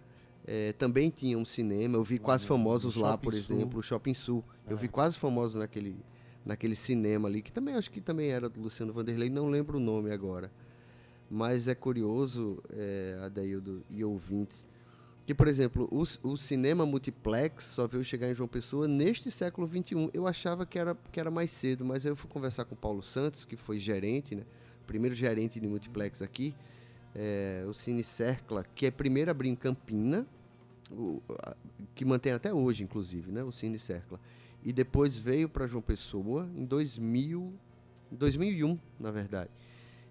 Speaker 7: É, também tinha um cinema, eu vi quase famosos lá, por exemplo, o Shopping Sul. Eu vi é. quase famosos naquele, naquele cinema ali, que também acho que também era do Luciano Vanderlei, não lembro o nome agora. Mas é curioso, é, Adaildo e ouvintes, que, por exemplo, o, o, cinema multiplex só veio chegar em João Pessoa neste século XXI. Eu achava que era, que era mais cedo, mas aí eu fui conversar com o Paulo Santos, que foi gerente, né? primeiro gerente de multiplex aqui, é, o Cine Cercla, que é primeiro abrir em Campina, o, a, que mantém até hoje, inclusive, né? o Cine Cercla e depois veio para João Pessoa em 2000, 2001, na verdade.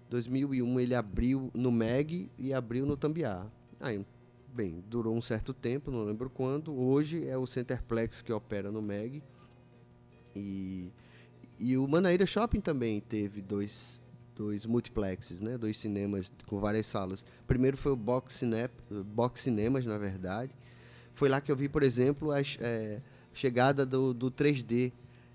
Speaker 7: 2001 ele abriu no MEG e abriu no Tambiá. Aí, bem, durou um certo tempo, não lembro quando. Hoje é o Centerplex que opera no MEG. E, e o Manaíra Shopping também teve dois, dois multiplexes, né? dois cinemas com várias salas. Primeiro foi o Box, Cine, Box Cinemas, na verdade. Foi lá que eu vi, por exemplo, as, é, chegada do, do 3D.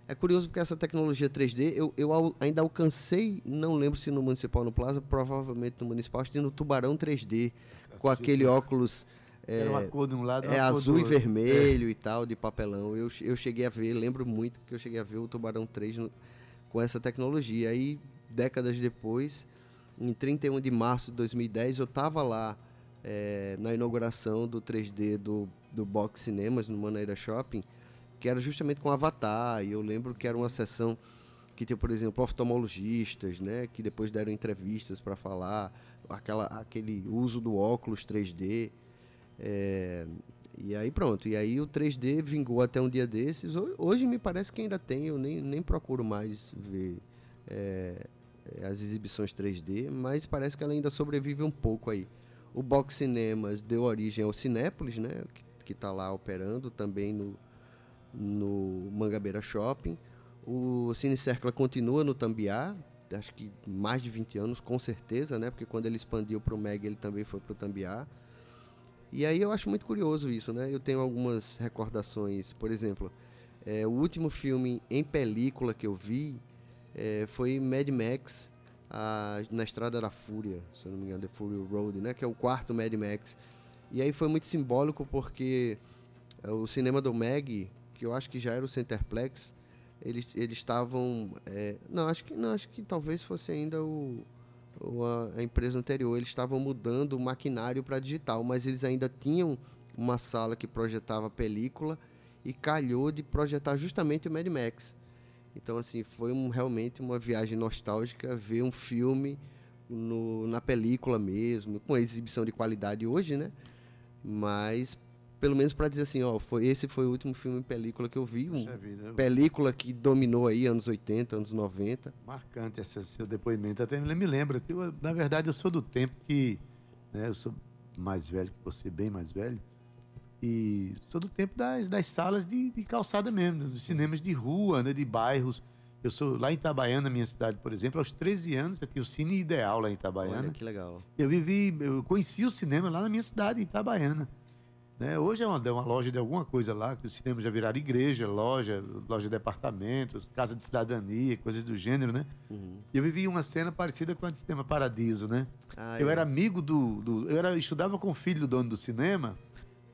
Speaker 7: É curioso porque essa tecnologia 3D eu, eu ainda alcancei, não lembro se no Municipal no Plaza, provavelmente no Municipal, acho que no Tubarão 3D, com aquele óculos É,
Speaker 2: Era uma cor de um lado
Speaker 7: É azul e vermelho é. e tal, de papelão. Eu, eu cheguei a ver, lembro muito que eu cheguei a ver o Tubarão 3 no, com essa tecnologia. Aí, décadas depois, em 31 de março de 2010, eu estava lá é, na inauguração do 3D do, do Box Cinemas, no Maneira Shopping, que era justamente com Avatar. E eu lembro que era uma sessão que tinha, por exemplo, oftalmologistas, né, que depois deram entrevistas para falar aquela, aquele uso do óculos 3D. É, e aí pronto, e aí o 3D vingou até um dia desses. Hoje me parece que ainda tem, eu nem, nem procuro mais ver é, as exibições 3D, mas parece que ela ainda sobrevive um pouco aí. O Box Cinemas deu origem ao Cinépolis, né, que está lá operando também no, no Mangabeira Shopping. O Cine Cercla continua no Tambiá, acho que mais de 20 anos, com certeza, né, porque quando ele expandiu para o Meg, ele também foi para o Tambiá. E aí eu acho muito curioso isso, né? Eu tenho algumas recordações, por exemplo, é, o último filme em película que eu vi é, foi Mad Max a, na Estrada da Fúria, se eu não me engano, The Fury Road, né? Que é o quarto Mad Max. E aí foi muito simbólico porque é, o cinema do Meg, que eu acho que já era o Centerplex, eles eles estavam, é, não acho que não acho que talvez fosse ainda o a, a empresa anterior, eles estavam mudando o maquinário para digital, mas eles ainda tinham uma sala que projetava película e calhou de projetar justamente o Mad Max. Então, assim, foi um, realmente uma viagem nostálgica ver um filme no, na película mesmo, com exibição de qualidade hoje, né? Mas pelo menos para dizer assim, ó, foi, esse foi o último filme em película que eu vi. Um vida, película que dominou aí anos 80, anos 90.
Speaker 2: Marcante esse seu depoimento. Até me lembra que, eu, na verdade, eu sou do tempo que. Né, eu sou mais velho que você, bem mais velho. E sou do tempo das, das salas de, de calçada mesmo, dos cinemas de rua, né, de bairros. Eu sou lá em Itabaiana, minha cidade, por exemplo, aos 13 anos, eu tinha o Cine Ideal lá em Itabaiana. Olha,
Speaker 7: que legal.
Speaker 2: Eu vivi, eu conheci o cinema lá na minha cidade, em Itabaiana. Né? Hoje é uma, é uma, loja de alguma coisa lá, que os cinemas já viraram igreja, loja, loja de departamentos, casa de cidadania, coisas do gênero, né? Uhum. Eu vivi uma cena parecida com a do Cinema Paradiso, né? Ah, eu é. era amigo do, do, Eu era, estudava com o filho do dono do cinema,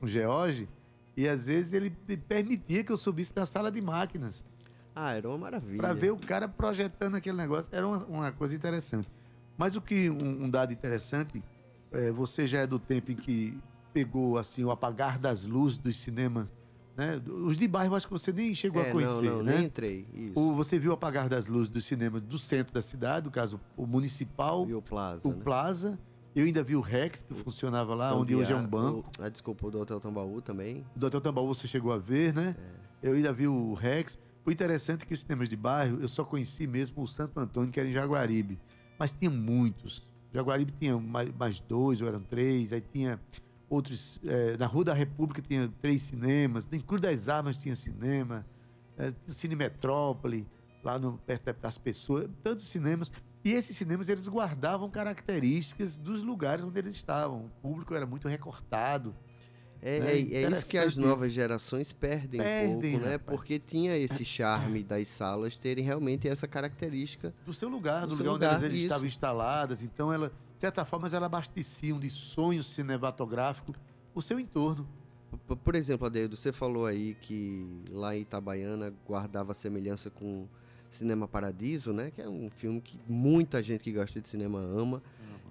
Speaker 2: o George, e às vezes ele permitia que eu subisse na sala de máquinas.
Speaker 7: Ah, era uma maravilha.
Speaker 2: Para ver o cara projetando aquele negócio. Era uma, uma coisa interessante. Mas o que um, um dado interessante, é, você já é do tempo em que pegou assim o apagar das luzes do cinema, né? Os de bairro acho que você nem chegou é, a conhecer,
Speaker 7: não, não,
Speaker 2: né?
Speaker 7: Nem entrei. Isso.
Speaker 2: O, você viu o apagar das luzes do cinema do centro da cidade, no caso o municipal,
Speaker 7: e o Plaza,
Speaker 2: o
Speaker 7: né?
Speaker 2: Plaza. Eu ainda vi o Rex, que o, funcionava lá, onde hoje é um banco.
Speaker 7: O, ah, desculpa, o do Hotel Tambaú também.
Speaker 2: Do Hotel Tambaú você chegou a ver, né? É. Eu ainda vi o Rex. O interessante é que os cinemas de bairro, eu só conheci mesmo o Santo Antônio, que era em Jaguaribe. Mas tinha muitos. Jaguaribe tinha mais, mais dois, ou eram três. Aí tinha outros. É, na Rua da República tinha três cinemas, em Cruz das Armas tinha cinema, é, Cine Metrópole, lá no, perto das pessoas, tantos cinemas. E esses cinemas eles guardavam características dos lugares onde eles estavam. O público era muito recortado.
Speaker 7: É, né? é, é isso que as novas gerações perdem, perdem um pouco, né? Rapaz. Porque tinha esse charme das salas terem realmente essa característica.
Speaker 2: Do seu lugar, do, do lugar, lugar onde elas estavam instaladas. Então, ela, de certa forma, elas abasteciam de sonho cinematográfico o seu entorno.
Speaker 7: Por exemplo, Adeildo, você falou aí que lá em Itabaiana guardava semelhança com Cinema Paradiso, né? Que é um filme que muita gente que gosta de cinema ama.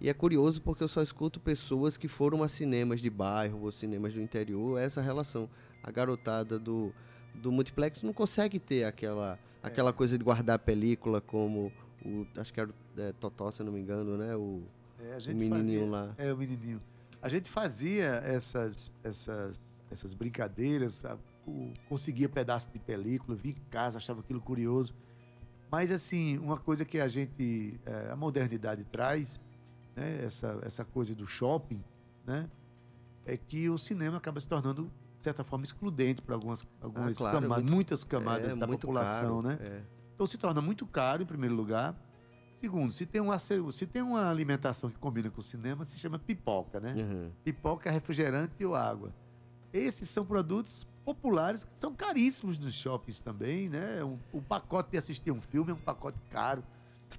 Speaker 7: E é curioso porque eu só escuto pessoas que foram a cinemas de bairro ou cinemas do interior, essa relação. A garotada do, do multiplex não consegue ter aquela, é. aquela coisa de guardar a película como o. Acho que era o é, Totó, se não me engano, né? O, é, o menininho
Speaker 2: fazia,
Speaker 7: lá.
Speaker 2: É, o menininho. A gente fazia essas, essas, essas brincadeiras, conseguia pedaço de película, via em casa, achava aquilo curioso. Mas, assim, uma coisa que a gente, é, a modernidade traz, né, essa, essa coisa do shopping, né, é que o cinema acaba se tornando, de certa forma, excludente para algumas, algumas ah, claro, camadas, muito, muitas camadas é, da população. Caro, né? É. Então se torna muito caro, em primeiro lugar. Segundo, se tem, uma, se tem uma alimentação que combina com o cinema, se chama pipoca, né? Uhum. Pipoca, refrigerante ou água. Esses são produtos populares que são caríssimos nos shoppings também, né? O, o pacote de assistir um filme é um pacote caro.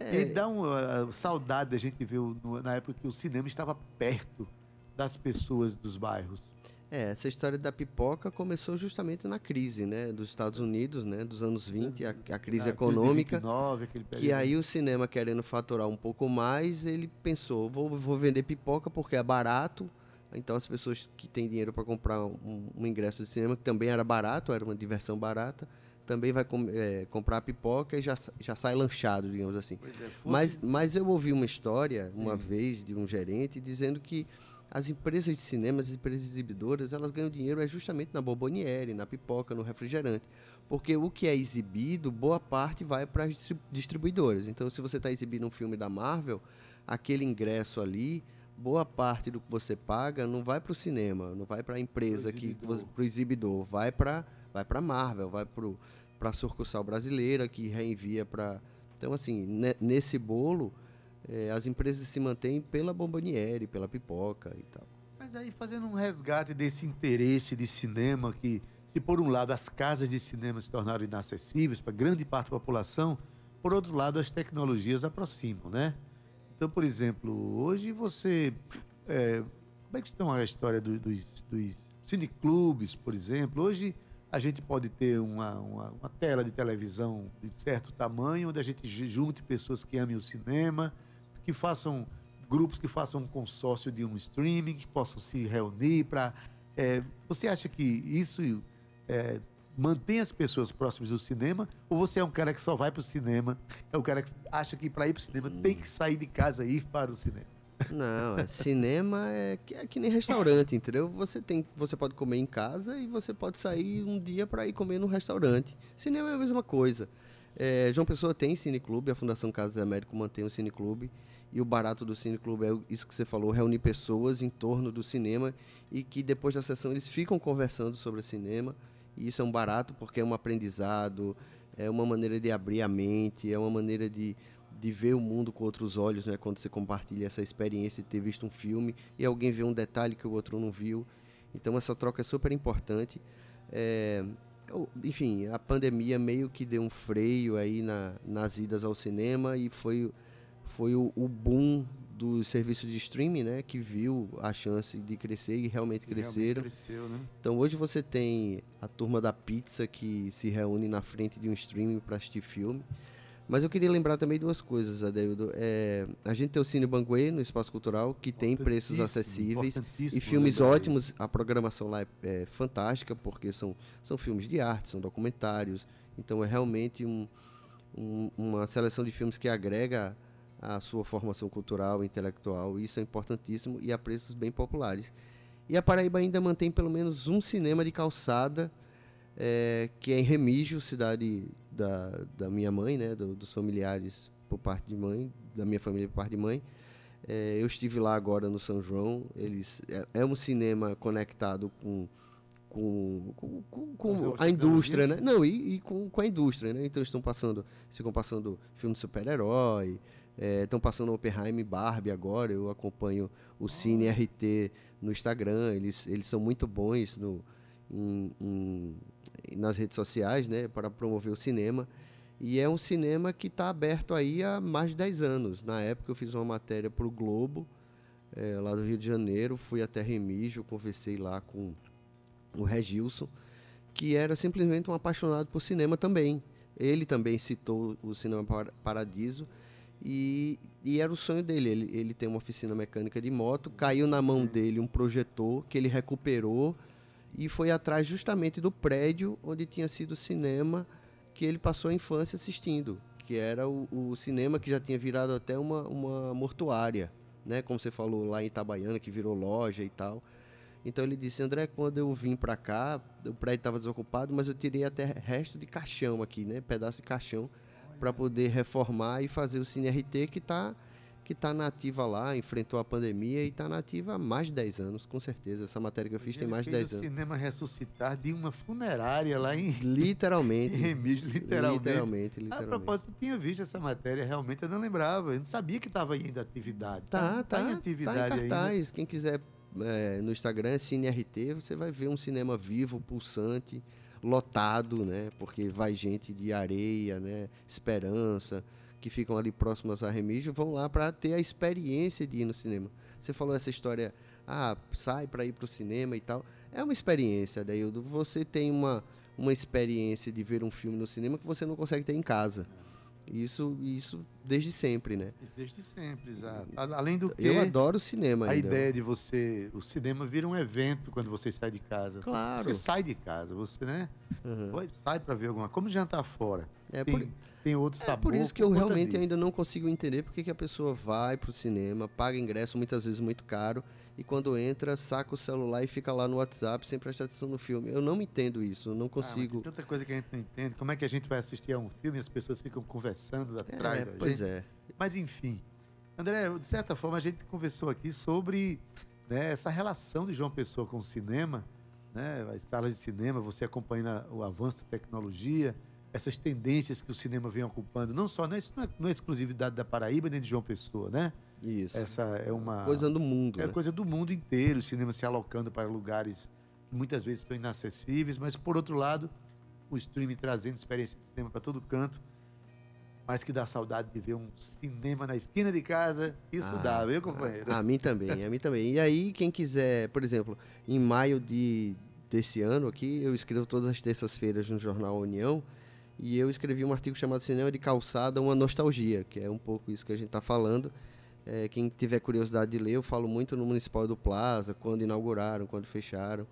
Speaker 2: É. E dá uma uh, saudade da gente no, na época que o cinema estava perto. das pessoas dos bairros?
Speaker 7: É, essa história da pipoca começou justamente na crise, né, dos Estados Unidos, né, dos anos 20, a, a crise econômica,
Speaker 2: crise 29,
Speaker 7: que aí o cinema querendo faturar um pouco mais, ele pensou, vou, vou vender pipoca porque é barato, então as pessoas que têm dinheiro para comprar um, um, ingresso de cinema, que também era barato, era uma diversão barata, também vai com, é, comprar pipoca e já, já sai lanchado, digamos assim. É, mas, mas eu ouvi uma história, Sim. uma vez, de um gerente, dizendo que as empresas de cinema, as empresas exibidoras, elas ganham dinheiro é justamente na bomboniere, na pipoca, no refrigerante. Porque o que é exibido, boa parte vai para as distribuidoras. Então, se você está exibindo um filme da Marvel, aquele ingresso ali, boa parte do que você paga não vai para o cinema, não vai para a empresa, para o exibidor, vai para vai para Marvel, vai para a sucursal brasileira que reenvia para. Então, assim, nesse bolo é, as empresas se mantêm pela bomboniere, pela pipoca e tal.
Speaker 2: Mas aí fazendo um resgate desse interesse de cinema que, se por um lado as casas de cinema se tornaram inacessíveis para grande parte da população, por outro lado as tecnologias aproximam, né? Então, por exemplo, hoje você... É, como é que estão a história do, dos, dos cineclubes, por exemplo? Hoje a gente pode ter uma, uma, uma, tela de televisão de certo tamanho, onde a gente junte pessoas que amem o cinema, que façam grupos que façam um consórcio de um streaming, que possam se reunir para. É, você acha que isso é, mantém as pessoas próximas do cinema? Ou você é um cara que só vai para o cinema? É um cara que acha que para ir para o cinema hum. tem que sair de casa e ir para o cinema?
Speaker 7: Não, é, cinema é que, é que nem restaurante, entendeu? Você tem, você pode comer em casa e você pode sair um dia para ir comer no restaurante. Cinema é a mesma coisa. É, João Pessoa tem cineclube, a Fundação Casas Américo mantém um cineclube. E o barato do Cine Clube é isso que você falou, reunir pessoas em torno do cinema e que depois da sessão eles ficam conversando sobre cinema. E isso é um barato porque é um aprendizado, é uma maneira de abrir a mente, é uma maneira de, de ver o mundo com outros olhos, né? Quando você compartilha essa experiência de ter visto um filme e alguém vê um detalhe que o outro não viu. Então essa troca é super importante. É, enfim, a pandemia meio que deu um freio aí na, nas idas ao cinema e foi foi o, o boom do serviço de streaming, né, que viu a chance de crescer e realmente cresceram. Realmente cresceu, né? Então hoje você tem a turma da pizza que se reúne na frente de um streaming para assistir filme. Mas eu queria lembrar também duas coisas, Adeildo. É, a gente tem o Cine Banguê no Espaço Cultural, que tem preços acessíveis e filmes ótimos. Isso. A programação lá é, é, fantástica, porque são, são filmes de arte, são documentários. Então é realmente um, um, uma seleção de filmes que agrega a sua formação cultural intelectual. Isso é importantíssimo e a preços bem populares. E a Paraíba ainda mantém pelo menos um cinema de calçada, é, que é em Remígio, cidade da, da minha mãe, né, do, dos familiares por parte de mãe, da minha família por parte de mãe. É, eu estive lá agora no São João. Eles é, é um cinema conectado com com, com, com, com a indústria, né? Não, e, e, com, com a indústria, né? Então estão passando, ficam passando filme de super-herói, Estão é, passando Oppenheim e Barbie agora. Eu acompanho o Cine RT no Instagram. Eles, eles são muito bons no, em, em, nas redes sociais né, para promover o cinema. E é um cinema que está aberto aí há mais de 10 anos. Na época eu fiz uma matéria para o Globo, é, lá do Rio de Janeiro. Fui até Remígio, conversei lá com o Regilson, que era simplesmente um apaixonado por cinema também. Ele também citou o Cinema Paradiso e, e era o sonho dele. Ele, ele tem uma oficina mecânica de moto, caiu na mão dele um projetor que ele recuperou e foi atrás justamente do prédio onde tinha sido o cinema que ele passou a infância assistindo, que era o, o cinema que já tinha virado até uma, uma mortuária, né? Como você falou lá em Itabaiana, que virou loja e tal. Então ele disse, André, quando eu vim para cá, o prédio estava desocupado, mas eu tirei até resto de caixão aqui, né? Pedaço de caixão para poder reformar e fazer o Cine RT que está que está nativa lá, enfrentou a pandemia e está nativa há mais de 10 anos, com certeza. Essa matéria que eu fiz tem mais de 10 anos.
Speaker 2: o cinema ressuscitar de uma funerária lá em...
Speaker 7: Literalmente.
Speaker 2: em Remígio, literalmente.
Speaker 7: Literalmente, literalmente.
Speaker 2: A propósito, eu tinha visto essa matéria, realmente eu não lembrava. Eu não sabia que estava em atividade.
Speaker 7: Tá, tá, tá em atividade tá em cartaz. Ainda. Quem quiser é, no Instagram, Cine RT, você vai ver um cinema vivo, pulsante, lotado, né? Porque vai gente de areia, né? Esperança, que ficam ali próximas a Remígio, vão lá para ter a experiência de ir no cinema. Você falou essa história ah, sai para ir para o cinema e tal. É uma experiência, Daildo. Você tem uma, uma experiência de ver um filme no cinema que você não consegue ter em casa. Isso, isso desde sempre, né?
Speaker 2: Desde sempre, exato. Além do que.
Speaker 7: Eu adoro o cinema.
Speaker 2: A ainda. ideia de você. O cinema vira um evento quando você sai de casa.
Speaker 7: Claro.
Speaker 2: Você sai de casa, você, né? Uhum. Sai para ver alguma Como jantar fora.
Speaker 7: É tem, por, tem outro sabor. É por isso que eu realmente disso. ainda não consigo entender porque que a pessoa vai pro cinema, paga ingresso muitas vezes muito caro e quando entra, saca o celular e fica lá no WhatsApp sem prestar atenção no filme. Eu não entendo isso, eu não consigo. Ah,
Speaker 2: tem tanta coisa que a gente não entende. Como é que a gente vai assistir a um filme e as pessoas ficam conversando atrás
Speaker 7: é,
Speaker 2: da
Speaker 7: pois
Speaker 2: gente?
Speaker 7: é.
Speaker 2: Mas enfim. André, de certa forma a gente conversou aqui sobre né, essa relação de João Pessoa com o cinema, né, as salas de cinema, você acompanhando o avanço da tecnologia, essas tendências que o cinema vem ocupando, não só, né, isso não é, não é exclusividade da Paraíba nem de João Pessoa, né?
Speaker 7: Isso.
Speaker 2: Essa é uma
Speaker 7: coisa do mundo.
Speaker 2: É né? coisa do mundo inteiro, o cinema se alocando para lugares que muitas vezes estão inacessíveis, mas por outro lado, o streaming trazendo experiência de cinema para todo canto. Mas que dá saudade de ver um cinema na esquina de casa, isso ah, dá, viu, companheiro?
Speaker 7: A, a mim também, a mim também. E aí, quem quiser, por exemplo, em maio de, desse ano aqui, eu escrevo todas as terças-feiras no jornal União, e eu escrevi um artigo chamado Cinema de Calçada, uma nostalgia, que é um pouco isso que a gente está falando. É, quem tiver curiosidade de ler, eu falo muito no Municipal do Plaza, quando inauguraram, quando fecharam.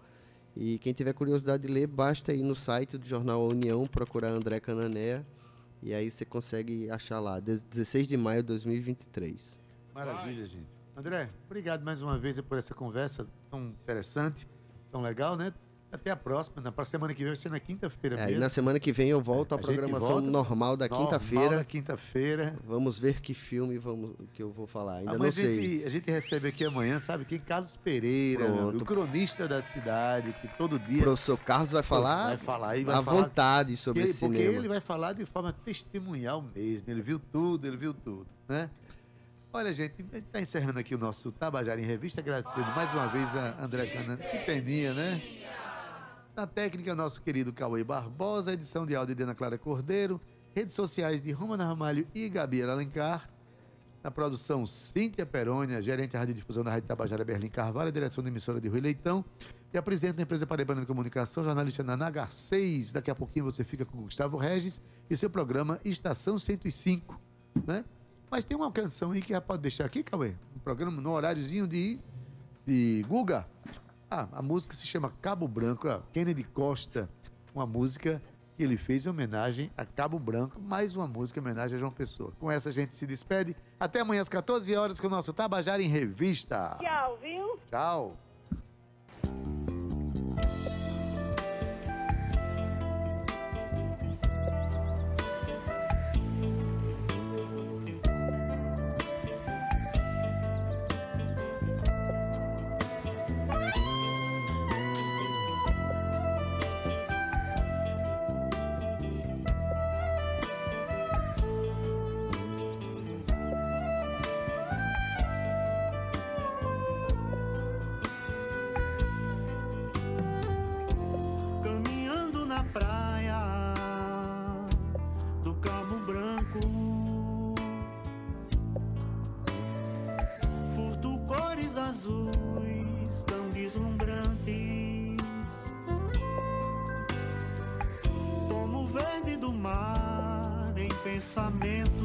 Speaker 7: E quem tiver curiosidade de ler, basta ir no site do jornal União, procurar André Canané, e aí você consegue achar lá, 16 de maio de 2023.
Speaker 2: Maravilha, gente. André, obrigado mais uma vez por essa conversa tão interessante, tão legal, né? Até a próxima. Na pra semana que vem vai ser na quinta-feira
Speaker 7: é, E na semana que vem eu volto à programação normal da quinta-feira.
Speaker 2: da quinta-feira.
Speaker 7: Vamos ver que filme vamos, que eu vou falar. Ainda
Speaker 2: amanhã
Speaker 7: não sei.
Speaker 2: A gente, a gente recebe aqui amanhã, sabe quem? Carlos Pereira, o cronista da cidade, que todo dia... O
Speaker 7: professor Carlos vai falar,
Speaker 2: vai falar e vai
Speaker 7: à
Speaker 2: falar
Speaker 7: vontade sobre
Speaker 2: ele,
Speaker 7: cinema.
Speaker 2: Porque ele vai falar de forma testemunhal mesmo. Ele viu tudo, ele viu tudo, né? Olha, gente, a gente está encerrando aqui o nosso Tabajara em Revista, agradecendo mais uma vez a André Canan. Que peninha, né? Na técnica, nosso querido Cauê Barbosa, edição de áudio de Ana Clara Cordeiro, redes sociais de Romana Ramalho e Gabi Alencar. Na produção, Cíntia Perônia, gerente de radiodifusão da Rádio Tabajara Berlim Carvalho, direção da emissora de Rui Leitão. E a presidente da empresa Paraibana de Comunicação, jornalista na Nagar 6. Daqui a pouquinho você fica com o Gustavo Regis e seu programa Estação 105, né? Mas tem uma canção aí que já pode deixar aqui, Cauê? Um programa no horáriozinho de, de Guga. Ah, a música se chama Cabo Branco, Kennedy Costa, uma música que ele fez em homenagem a Cabo Branco, mais uma música em homenagem a João Pessoa. Com essa a gente se despede. Até amanhã às 14 horas com o nosso Tabajara em Revista.
Speaker 10: Tchau, viu?
Speaker 2: Tchau.
Speaker 10: pensamento.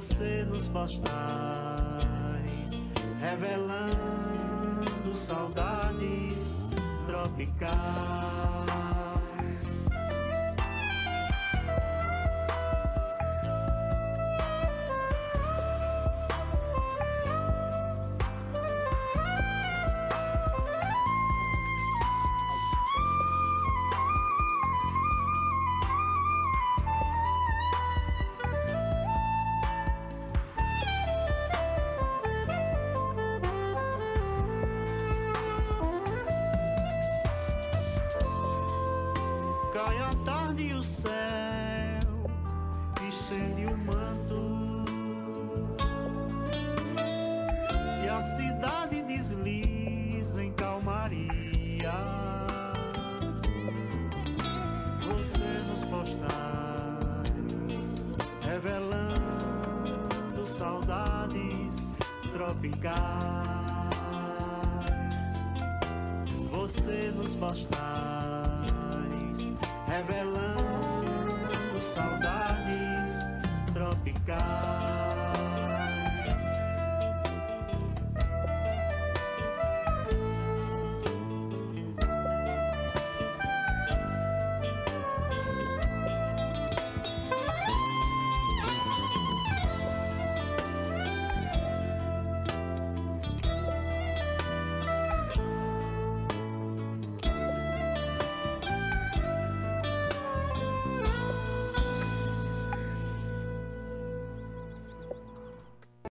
Speaker 10: Você nos postais, revelando saudades tropicais.